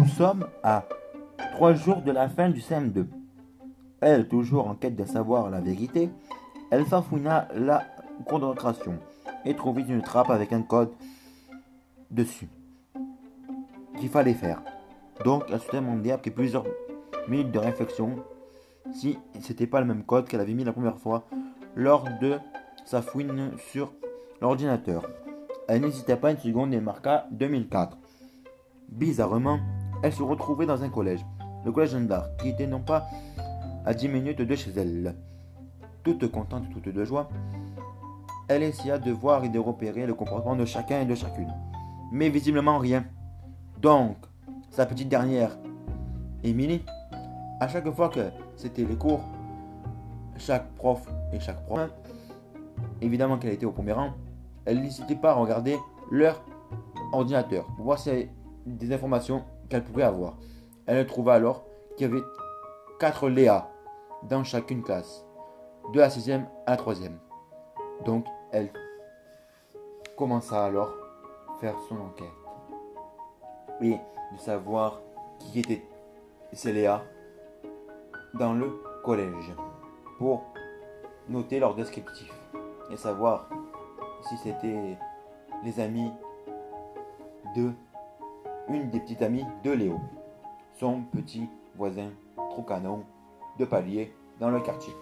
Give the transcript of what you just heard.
Nous sommes à trois jours de la fin du CM2. Elle, toujours en quête de savoir la vérité, elle farfouina la concentration et trouvait une trappe avec un code dessus qu'il fallait faire. Donc, elle se demandait après plusieurs minutes de réflexion si c'était pas le même code qu'elle avait mis la première fois lors de sa fouine sur l'ordinateur. Elle n'hésitait pas une seconde et marqua 2004. Bizarrement, elle se retrouvait dans un collège, le collège d'Arc, qui était non pas à 10 minutes de chez elle. Toute contente, toute de joie, elle essaya de voir et de repérer le comportement de chacun et de chacune. Mais visiblement rien. Donc, sa petite dernière, Émilie, à chaque fois que c'était les cours, chaque prof et chaque prof, évidemment qu'elle était au premier rang, elle n'hésitait pas à regarder leur ordinateur pour voir des informations qu'elle pouvait avoir. Elle trouva alors qu'il y avait quatre Léa dans chacune classe, de la sixième à la troisième. Donc, elle commença alors faire son enquête et de savoir qui était ces Léa dans le collège pour noter leur descriptif et savoir si c'était les amis de une des petites amies de Léo, son petit voisin trop canon de palier dans le quartier.